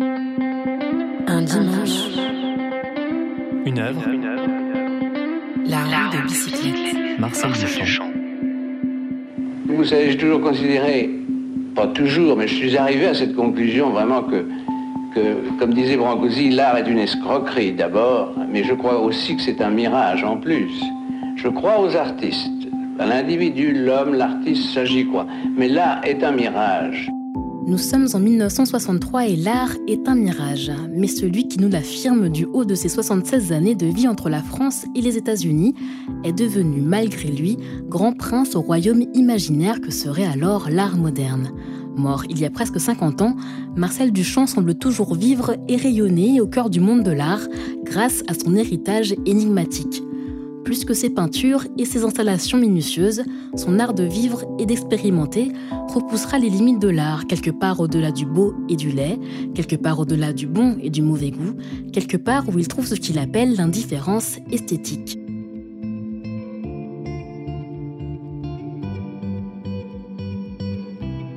Un dimanche. Une œuvre. La roue de bicyclette. Marcel Duchamp. Vous savez, j'ai toujours considéré, pas toujours, mais je suis arrivé à cette conclusion vraiment que, que comme disait Brancusi, l'art est une escroquerie d'abord, mais je crois aussi que c'est un mirage en plus. Je crois aux artistes. À l'individu, l'homme, l'artiste, ça j'y crois. Mais l'art est un mirage. Nous sommes en 1963 et l'art est un mirage. Mais celui qui nous l'affirme du haut de ses 76 années de vie entre la France et les États-Unis est devenu, malgré lui, grand prince au royaume imaginaire que serait alors l'art moderne. Mort il y a presque 50 ans, Marcel Duchamp semble toujours vivre et rayonner au cœur du monde de l'art grâce à son héritage énigmatique plus que ses peintures et ses installations minutieuses, son art de vivre et d'expérimenter repoussera les limites de l'art, quelque part au-delà du beau et du laid, quelque part au-delà du bon et du mauvais goût, quelque part où il trouve ce qu'il appelle l'indifférence esthétique.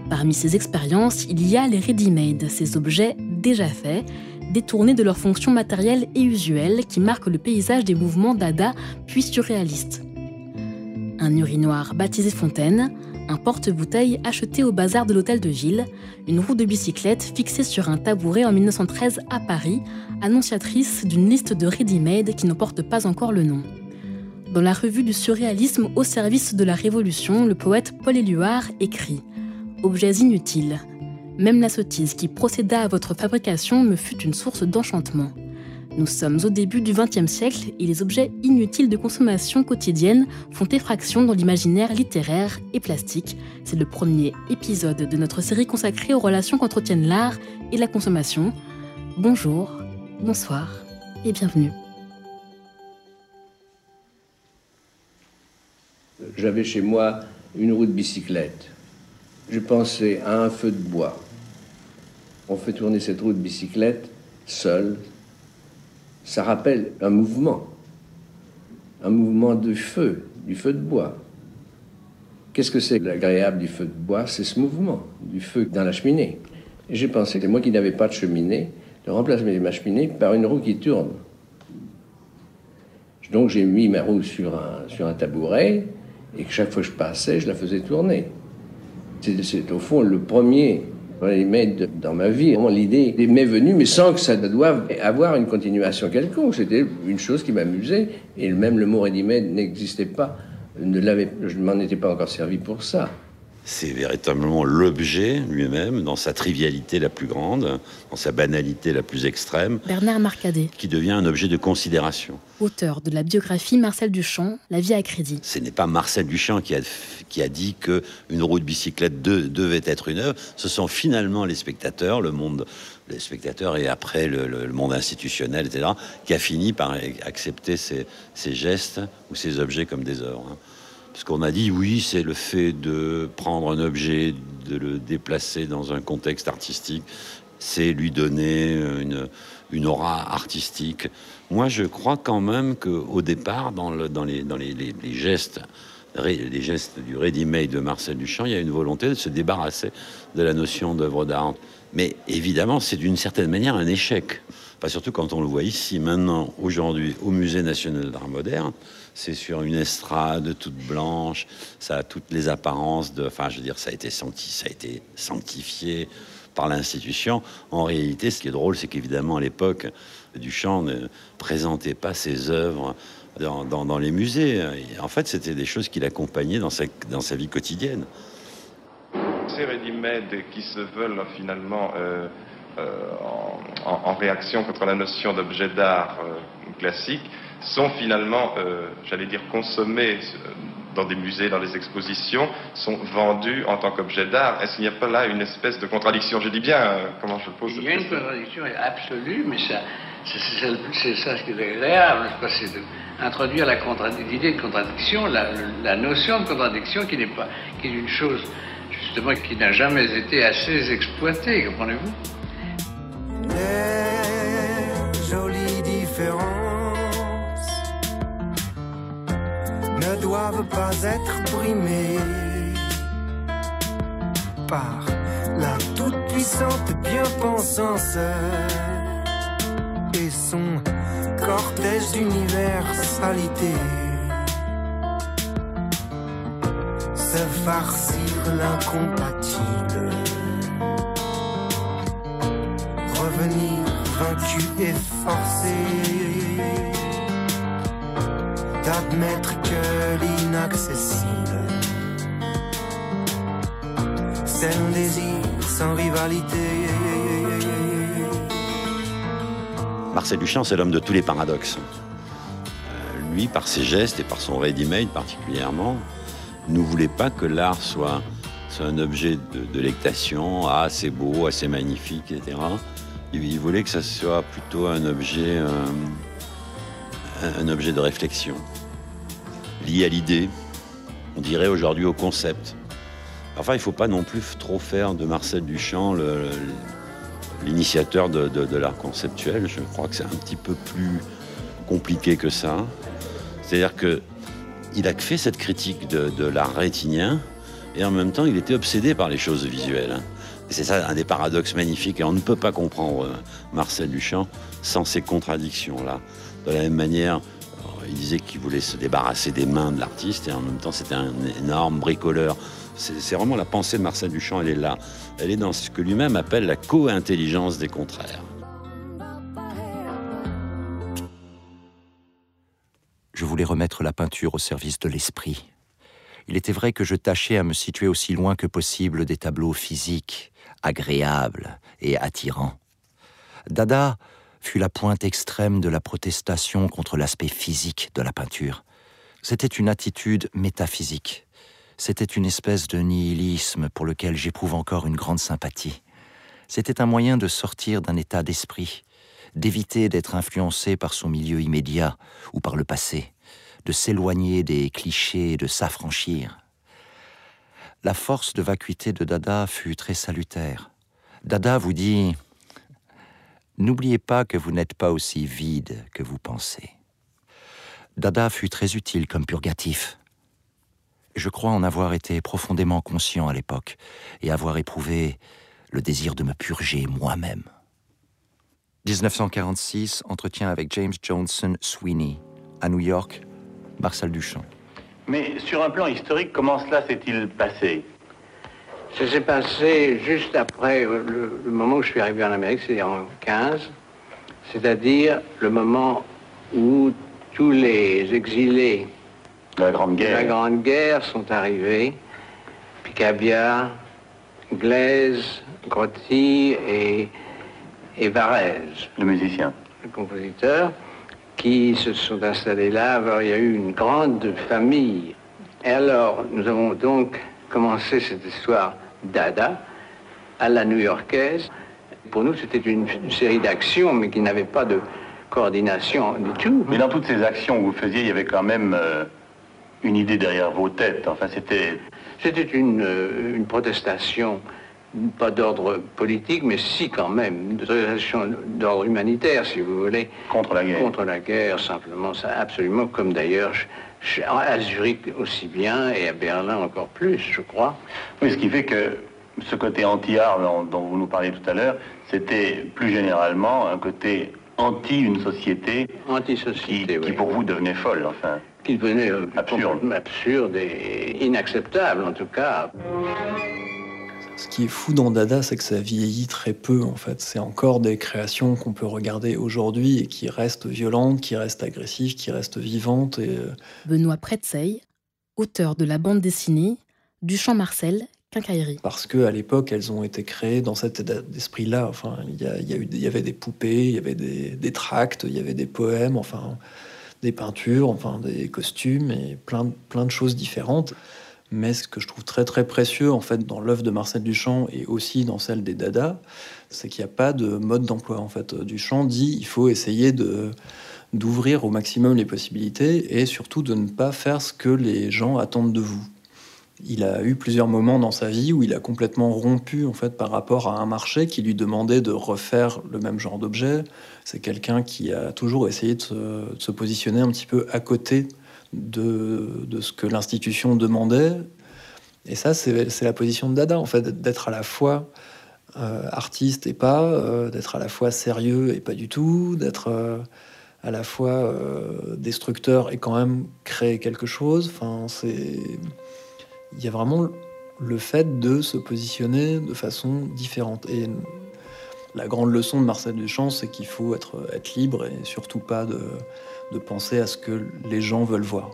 Parmi ces expériences, il y a les ready-made, ces objets déjà faits, détournés de leurs fonctions matérielles et usuelles qui marquent le paysage des mouvements dada puis surréalistes. Un urinoir baptisé Fontaine, un porte-bouteille acheté au bazar de l'hôtel de ville, une roue de bicyclette fixée sur un tabouret en 1913 à Paris, annonciatrice d'une liste de ready-made qui n'en porte pas encore le nom. Dans la revue du surréalisme au service de la Révolution, le poète Paul Éluard écrit Objets inutiles, même la sottise qui procéda à votre fabrication me fut une source d'enchantement. Nous sommes au début du XXe siècle et les objets inutiles de consommation quotidienne font effraction dans l'imaginaire littéraire et plastique. C'est le premier épisode de notre série consacrée aux relations qu'entretiennent l'art et la consommation. Bonjour, bonsoir et bienvenue. J'avais chez moi une roue de bicyclette. Je pensais à un feu de bois. On fait tourner cette roue de bicyclette seul. Ça rappelle un mouvement, un mouvement de feu, du feu de bois. Qu'est-ce que c'est l'agréable du feu de bois? C'est ce mouvement, du feu dans la cheminée. J'ai pensé que moi qui n'avais pas de cheminée, de ma cheminée par une roue qui tourne. Donc j'ai mis ma roue sur un, sur un tabouret et que chaque fois que je passais, je la faisais tourner. C'est au fond le premier élément dans ma vie. L'idée m'est venue, mais sans que ça doive avoir une continuation quelconque. C'était une chose qui m'amusait. Et même le mot ready n'existait pas. Ne je ne m'en étais pas encore servi pour ça. C'est véritablement l'objet lui-même, dans sa trivialité la plus grande, dans sa banalité la plus extrême. Bernard Marcadet. Qui devient un objet de considération. Auteur de la biographie Marcel Duchamp, La vie à crédit. Ce n'est pas Marcel Duchamp qui a, qui a dit qu'une roue de bicyclette devait être une œuvre. Ce sont finalement les spectateurs, le monde, les spectateurs et après le, monde institutionnel, etc., qui a fini par accepter ces, ces gestes ou ces objets comme des œuvres. Parce qu'on a dit, oui, c'est le fait de prendre un objet, de le déplacer dans un contexte artistique, c'est lui donner une, aura artistique. Moi, je crois quand même qu'au départ, dans, le, dans, les, dans les, les, gestes, les gestes du ready-made de Marcel Duchamp, il y a une volonté de se débarrasser de la notion d'œuvre d'art. Mais évidemment, c'est d'une certaine manière un échec. Pas surtout quand on le voit ici, maintenant, aujourd'hui, au Musée national d'art moderne c'est sur une estrade toute blanche, ça a toutes les apparences de, enfin, je veux dire, ça a été senti, ça a été sanctifié par l'institution. En réalité, ce qui est drôle, c'est qu'évidemment, à l'époque, Duchamp ne présentait pas ses œuvres dans, les musées. en fait, c'était des choses qu'il accompagnait dans sa, vie quotidienne. Ces qui se veulent finalement euh, euh, en, réaction contre la notion d'objet d'art euh, classique sont finalement, euh, j'allais dire, consommés dans des musées, dans des expositions, sont vendus en tant qu'objet d'art. Est-ce qu'il n'y a pas là une espèce de contradiction? Je dis bien, euh, comment je pose Il y a une contradiction absolue, mais ça, c'est ça ce qui est agréable, c'est d'introduire l'idée de contradiction, la, notion de contradiction qui n'est pas, qui est une chose justement qui n'a jamais été assez exploitée, comprenez-vous? Ne doivent pas être brimés par la toute éblouissante, bien pensance et son cortège d'universalité. Se farcir l'incompatible. Vaincu et forcé d'admettre que l'inaccessible, c'est un désir sans rivalité. Marcel Duchamp, c'est l'homme de tous les paradoxes. Euh, lui, par ses gestes et par son ready-made particulièrement, ne voulait pas que l'art soit, un objet de, de lectation, ah, c'est beau, assez magnifique, etc. Il, voulait que ça soit plutôt un objet, un, objet de réflexion, lié à l'idée, on dirait aujourd'hui au concept. Enfin, il ne faut pas non plus trop faire de Marcel Duchamp l'initiateur de, l'art conceptuel. Je crois que c'est un petit peu plus compliqué que ça. C'est-à-dire que il a fait cette critique de, de l'art rétinien et en même temps, il était obsédé par les choses visuelles. C'est ça un des paradoxes magnifiques. Et on ne peut pas comprendre euh, Marcel Duchamp sans ces contradictions-là. De la même manière, euh, il disait qu'il voulait se débarrasser des mains de l'artiste et en même temps, c'était un énorme bricoleur. C'est vraiment la pensée de Marcel Duchamp, elle est là. Elle est dans ce que lui-même appelle la co-intelligence des contraires. Je voulais remettre la peinture au service de l'esprit. Il était vrai que je tâchais à me situer aussi loin que possible des tableaux physiques, agréables et attirants. Dada fut la pointe extrême de la protestation contre l'aspect physique de la peinture. C'était une attitude métaphysique. C'était une espèce de nihilisme pour lequel j'éprouve encore une grande sympathie. C'était un moyen de sortir d'un état d'esprit, d'éviter d'être influencé par son milieu immédiat ou par le passé, de s'éloigner des clichés et de s'affranchir. La force de vacuité de Dada fut très salutaire. Dada vous dit N'oubliez pas que vous n'êtes pas aussi vide que vous pensez. Dada fut très utile comme purgatif. Je crois en avoir été profondément conscient à l'époque et avoir éprouvé le désir de me purger moi-même. 1946, entretien avec James Johnson Sweeney, à New York, Marcel Duchamp. Mais sur un plan historique, comment cela s'est-il passé? Ça s'est passé juste après le, le moment où je suis arrivé en Amérique, c'est en 15, c'est-à-dire le moment où tous les exilés de la Grande de la Guerre. Grande Guerre sont arrivés, Picabia, Glaise, Grotti et, et Varèse. Le musicien. le compositeur, qui se sont installés là. Alors, il y a eu une grande famille. Et alors, nous avons donc commencé cette histoire d'Ada à la new-yorkaise. Pour nous, c'était une, une série d'actions, mais qui n'avait pas de coordination du tout. Mais dans toutes ces actions que vous faisiez, il y avait quand même euh, une idée derrière vos têtes. Enfin, c'était. C'était une, euh, une protestation, pas d'ordre politique, mais si quand même, d'ordre humanitaire, si vous voulez. Contre la guerre. Contre la guerre, simplement, ça, absolument, comme d'ailleurs à Zurich aussi bien et à Berlin encore plus, je crois. Oui, ce qui fait que ce côté anti-art dont, dont vous nous parliez tout à l'heure, c'était plus généralement un côté anti une société qui, Anti-société, qui oui. pour vous devenait folle, enfin. Qui devenait euh, Absurde. absurde et inacceptable, en tout cas. Ce qui est fou dans Dada, c'est que ça vieillit très peu en fait. C'est encore des créations qu'on peut regarder aujourd'hui et qui restent violentes, qui restent agressives, qui restent vivantes. Et euh, Benoît Pretzeil, auteur de la bande dessinée Duchamp Marcel, Quincaillerie. parce que à l'époque, elles ont été créées dans cet état d'esprit-là. Enfin, il y, a- il y a eu- il y avait des poupées, il y avait des, des tracts, il y avait des poèmes, enfin, des peintures, enfin, des costumes et plein de choses différentes. Mais ce que je trouve très très précieux en fait dans l'œuvre de Marcel Duchamp et aussi dans celle des Dada, c'est qu'il n'y a pas de mode d'emploi en fait. Duchamp dit il faut essayer de d'ouvrir au maximum les possibilités et surtout de ne pas faire ce que les gens attendent de vous. Il a eu plusieurs moments dans sa vie où il a complètement rompu en fait par rapport à un marché qui lui demandait de refaire le même genre d'objet. C'est quelqu'un qui a toujours essayé de se, de se positionner un petit peu à côté de, de ce que l'institution demandait. Et ça, c'est la position de Dada, en fait, d'être à la fois euh, artiste et pas, euh, d'être à la fois sérieux et pas du tout, d'être euh, à la fois destructeur et quand même créer quelque chose. Enfin, c'est il y a vraiment le fait de se positionner de façon différente. Et la grande leçon de Marcel Duchamp, c'est qu'il faut être, libre et surtout pas de penser à ce que les gens veulent voir.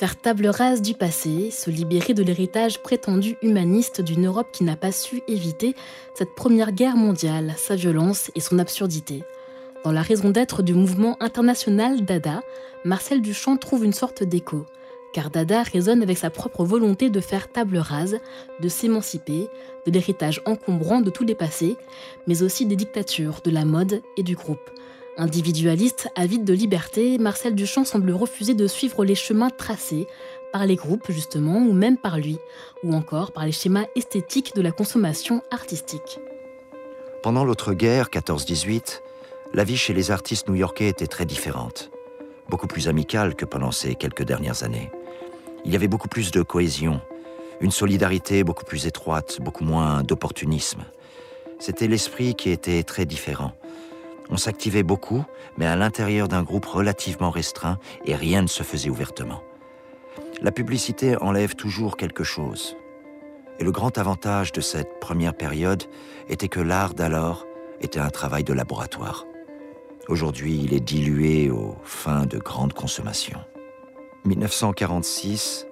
Faire table rase du passé, se libérer de l'héritage prétendu humaniste d'une Europe qui n'a pas su éviter cette première guerre mondiale, sa violence et son absurdité. Dans la raison d'être du mouvement international Dada, Marcel Duchamp trouve une sorte d'écho, car Dada résonne avec sa propre volonté de faire table rase, de s'émanciper de l'héritage encombrant de tous les passés, mais aussi des dictatures, de la mode et du groupe. Individualiste, avide de liberté, Marcel Duchamp semble refuser de suivre les chemins tracés par les groupes justement, ou même par lui, ou encore par les schémas esthétiques de la consommation artistique. Pendant l'autre guerre, 14-18, la vie chez les artistes new-yorkais était très différente, beaucoup plus amicale que pendant ces quelques dernières années. Il y avait beaucoup plus de cohésion, une solidarité beaucoup plus étroite, beaucoup moins d'opportunisme. C'était l'esprit qui était très différent. On s'activait beaucoup, mais à l'intérieur d'un groupe relativement restreint et rien ne se faisait ouvertement. La publicité enlève toujours quelque chose. Et le grand avantage de cette première période était que l'art d'alors était un travail de laboratoire. Aujourd'hui, il est dilué aux fins de grande consommation. 1946,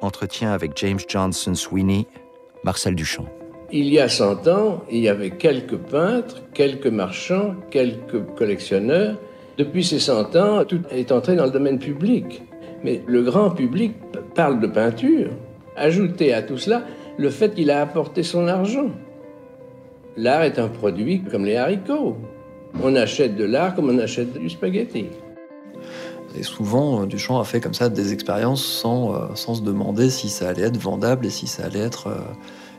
entretien avec James Johnson Sweeney, Marcel Duchamp. Il y a 100 ans, il y avait quelques peintres, quelques marchands, quelques collectionneurs. Depuis ces 100 ans, tout est entré dans le domaine public. Mais le grand public parle de peinture. Ajoutez à tout cela le fait qu'il a apporté son argent. L'art est un produit comme les haricots. On achète de l'art comme on achète du spaghetti. Et souvent, Duchamp a fait comme ça des expériences sans, euh, sans se demander si ça allait être vendable et si ça allait être euh,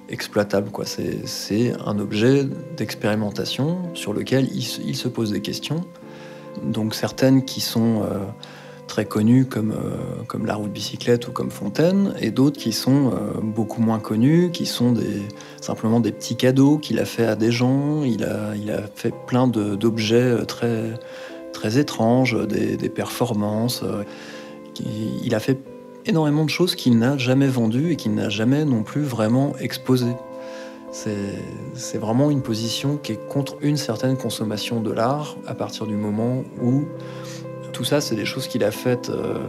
exploitable. Quoi. C'est, un objet d'expérimentation sur lequel il, se pose des questions. Donc certaines qui sont euh, très connues comme, euh, comme la route bicyclette ou comme Fontaine, et d'autres qui sont euh, beaucoup moins connues, qui sont simplement des petits cadeaux qu'il a fait à des gens. Il a, il a fait plein d'objets très, très étranges, des, performances. Il a fait énormément de choses qu'il n'a jamais vendues et qu'il n'a jamais non plus vraiment exposées. C'est vraiment une position qui est contre une certaine consommation de l'art à partir du moment où tout ça, c'est des choses qu'il a faites euh,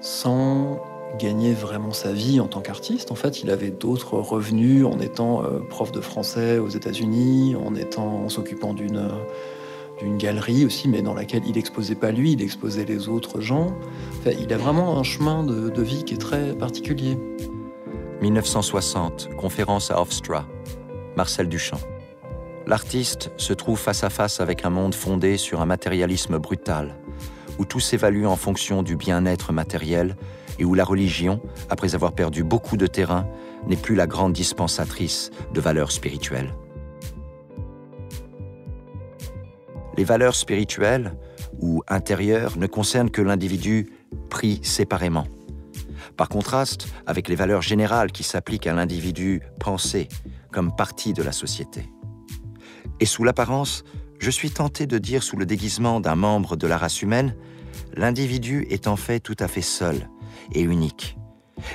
sans gagner vraiment sa vie en tant qu'artiste. En fait, il avait d'autres revenus en étant euh, prof de français aux États-Unis, en en s'occupant d'une une galerie aussi, mais dans laquelle il exposait pas lui, il exposait les autres gens. il a vraiment un chemin de, vie qui est très particulier. 1960, conférence à Hofstra, Marcel Duchamp. L'artiste se trouve face à face avec un monde fondé sur un matérialisme brutal, où tout s'évalue en fonction du bien-être matériel et où la religion, après avoir perdu beaucoup de terrain, n'est plus la grande dispensatrice de valeurs spirituelles. Les valeurs spirituelles ou intérieures ne concernent que l'individu pris séparément. Par contraste avec les valeurs générales qui s'appliquent à l'individu pensé comme partie de la société. Et sous l'apparence, je suis tenté de dire sous le déguisement d'un membre de la race humaine, l'individu est en fait tout à fait seul et unique.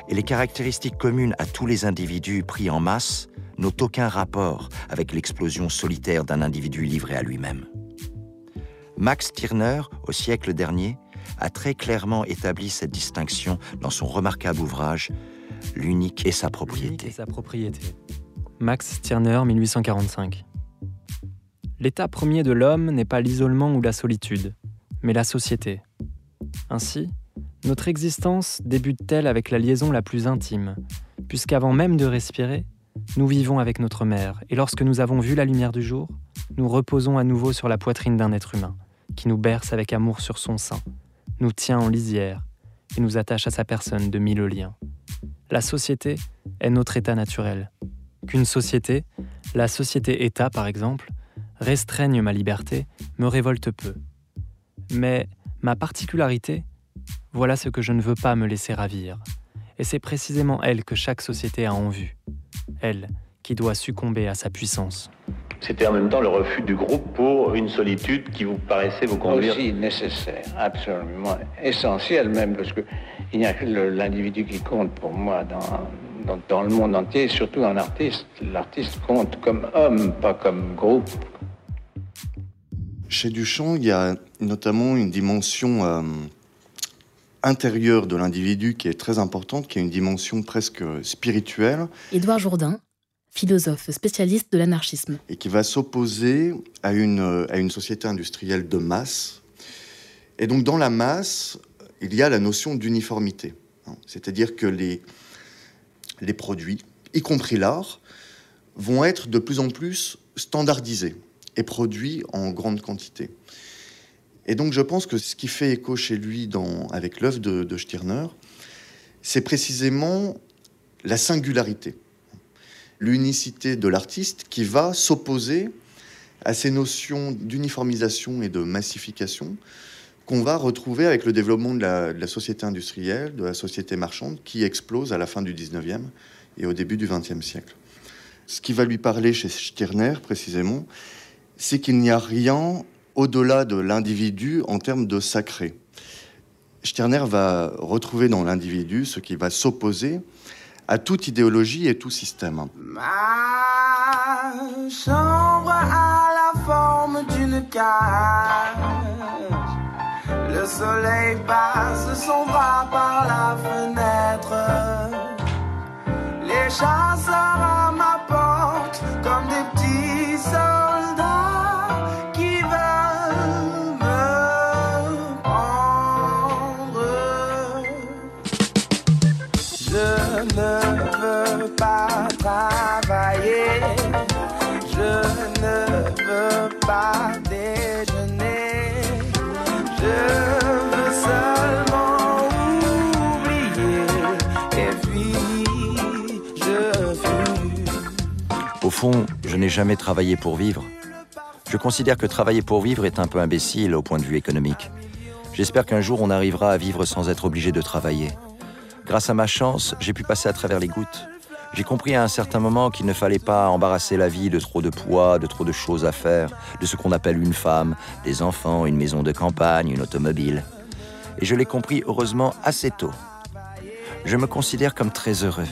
Et les caractéristiques communes à tous les individus pris en masse n'ont aucun rapport avec l'explosion solitaire d'un individu livré à lui-même. Max Stirner, au siècle dernier, a très clairement établi cette distinction dans son remarquable ouvrage L'unique et sa propriété. Max Stirner, 1845. L'état premier de l'homme n'est pas l'isolement ou la solitude, mais la société. Ainsi, notre existence débute-t-elle avec la liaison la plus intime, puisqu'avant même de respirer, nous vivons avec notre mère, et lorsque nous avons vu la lumière du jour, nous reposons à nouveau sur la poitrine d'un être humain qui nous berce avec amour sur son sein, nous tient en lisière et nous attache à sa personne de mille liens. La société est notre état naturel. Qu'une société, la société-État par exemple, restreigne ma liberté me révolte peu. Mais ma particularité, voilà ce que je ne veux pas me laisser ravir. Et c'est précisément elle que chaque société a en vue. Elle, qui doit succomber à sa puissance. C'était en même temps le refus du groupe pour une solitude qui vous paraissait vous conduire. Aussi nécessaire, absolument essentiel même, parce que il n'y a que l'individu qui compte pour moi dans, dans, dans, le monde entier, surtout un artiste. L'artiste compte comme homme, pas comme groupe. Chez Duchamp, il y a notamment une dimension euh, intérieure de l'individu qui est très importante, qui est une dimension presque spirituelle. Édouard Jourdain, philosophe spécialiste de l'anarchisme. Et qui va s'opposer à une, à une société industrielle de masse. Et donc dans la masse, il y a la notion d'uniformité. C'est-à-dire que les, les produits, y compris l'art, vont être de plus en plus standardisés et produits en grande quantité. Et donc je pense que ce qui fait écho chez lui dans, avec l'œuvre de, de Stirner, c'est précisément la singularité, l'unicité de l'artiste qui va s'opposer à ces notions d'uniformisation et de massification qu'on va retrouver avec le développement de la, société industrielle, de la société marchande, qui explose à la fin du 19e et au début du 20e siècle. Ce qui va lui parler chez Stirner, précisément, c'est qu'il n'y a rien au-delà de l'individu en termes de sacré. Stirner va retrouver dans l'individu ce qui va s'opposer à toute idéologie et tout système. Ma chambre a la forme d'une cage. Le soleil passe son bras par la fenêtre. Les chasseurs à ma porte comme des petits soldats je n'ai jamais travaillé pour vivre. Je considère que travailler pour vivre est un peu imbécile au point de vue économique. J'espère qu'un jour on arrivera à vivre sans être obligé de travailler. Grâce à ma chance, j'ai pu passer à travers les gouttes. J'ai compris à un certain moment qu'il ne fallait pas embarrasser la vie de trop de poids, de trop de choses à faire, de ce qu'on appelle une femme, des enfants, une maison de campagne, une automobile. Et je l'ai compris heureusement assez tôt. Je me considère comme très heureux.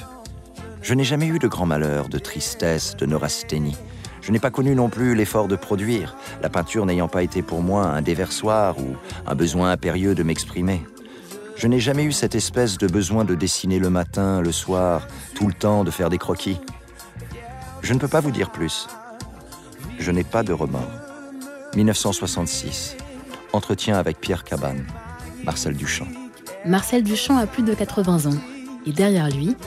Je n'ai jamais eu de grand malheur, de tristesse, de neurasthénie. Je n'ai pas connu non plus l'effort de produire, la peinture n'ayant pas été pour moi un déversoir ou un besoin impérieux de m'exprimer. Je n'ai jamais eu cette espèce de besoin de dessiner le matin, le soir, tout le temps, de faire des croquis. Je ne peux pas vous dire plus. Je n'ai pas de remords. 1966. Entretien avec Pierre Cabane. Marcel Duchamp. Marcel Duchamp a plus de 80 ans. Et derrière lui,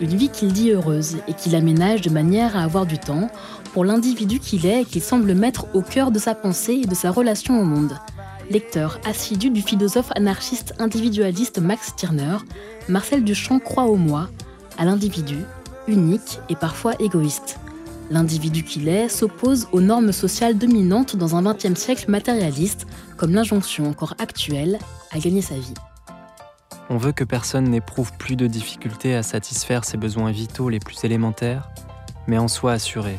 une vie qu'il dit heureuse et qu'il aménage de manière à avoir du temps pour l'individu qu'il est et qu'il semble mettre au cœur de sa pensée et de sa relation au monde. Lecteur assidu du philosophe anarchiste individualiste Max Stirner, Marcel Duchamp croit au moi, à l'individu, unique et parfois égoïste. L'individu qu'il est s'oppose aux normes sociales dominantes dans un XXe siècle matérialiste, comme l'injonction encore actuelle à gagner sa vie. On veut que personne n'éprouve plus de difficultés à satisfaire ses besoins vitaux les plus élémentaires, mais en soit assuré.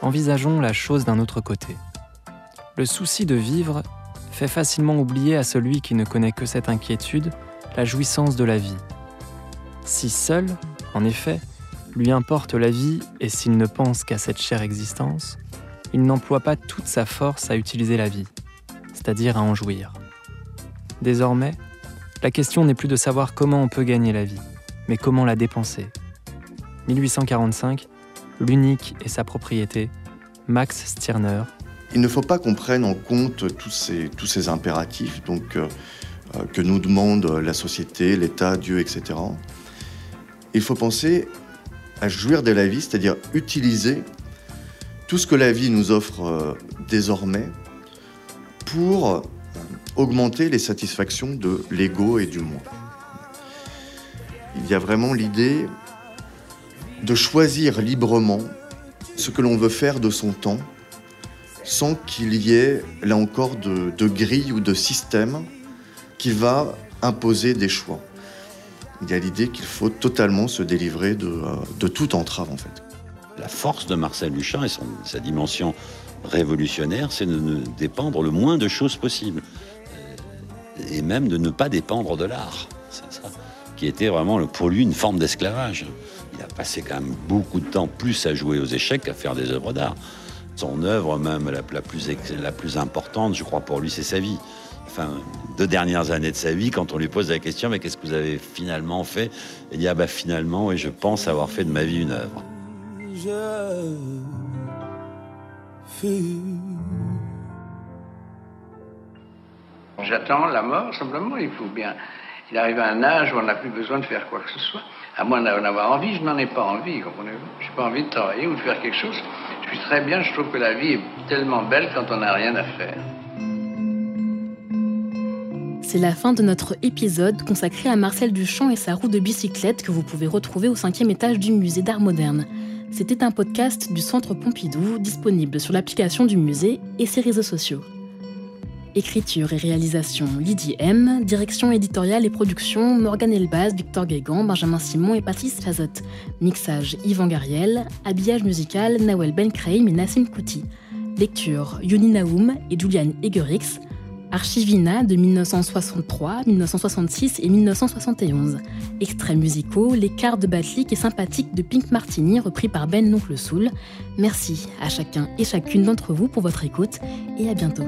Envisageons la chose d'un autre côté. Le souci de vivre fait facilement oublier à celui qui ne connaît que cette inquiétude la jouissance de la vie. Si seul, en effet, lui importe la vie et s'il ne pense qu'à cette chère existence, il n'emploie pas toute sa force à utiliser la vie, c'est-à-dire à en jouir. Désormais, la question n'est plus de savoir comment on peut gagner la vie, mais comment la dépenser. 1845, l'unique et sa propriété, Max Stirner. Il ne faut pas qu'on prenne en compte tous ces, impératifs donc, euh, que nous demande la société, l'État, Dieu, etc. Il faut penser à jouir de la vie, c'est-à-dire utiliser tout ce que la vie nous offre euh, désormais pour euh, augmenter les satisfactions de l'ego et du moi. Il y a vraiment l'idée de choisir librement ce que l'on veut faire de son temps sans qu'il y ait, là encore, de, grille ou de système qui va imposer des choix. Il y a l'idée qu'il faut totalement se délivrer de, euh, de toute entrave, en fait. la force de Marcel Duchamp et sa dimension révolutionnaire, c'est de ne dépendre le moins de choses possible. Et même de ne pas dépendre de l'art. Qui était vraiment pour lui une forme d'esclavage. Il a passé quand même beaucoup de temps plus à jouer aux échecs qu'à faire des œuvres d'art. Son œuvre, même la, plus, la plus importante, je crois, pour lui, c'est sa vie. Enfin, deux dernières années de sa vie, quand on lui pose la question, mais qu'est-ce que vous avez finalement fait? Il dit, ah bah finalement, et je pense avoir fait de ma vie une œuvre. J'attends la mort, simplement, il faut bien. Il arrive à un âge où on n'a plus besoin de faire quoi que ce soit. À moins d'en avoir envie, je n'en ai pas envie, comprenez-vous Je n'ai pas envie de travailler ou de faire quelque chose. Je suis très bien, je trouve que la vie est tellement belle quand on n'a rien à faire. C'est la fin de notre épisode consacré à Marcel Duchamp et sa roue de bicyclette que vous pouvez retrouver au cinquième étage du musée d'art moderne. C'était un podcast du Centre Pompidou disponible sur l'application du musée et ses réseaux sociaux. Écriture et réalisation Lydie M, direction éditoriale et production Morgane Elbaz, Victor Guégan, Benjamin Simon et Patrice Fazot. Mixage Yvan Gariel, habillage musical Nawel Benkreim et Nassim Kouti. Lecture Yoni Naoum et Julian Egerix. Archivina de 1963, 1966 et 1971. Extraits musicaux, Les cartes de Batlik et Sympathique de Pink Martini repris par Ben L'Oncle Soul. Merci à chacun et chacune d'entre vous pour votre écoute et à bientôt.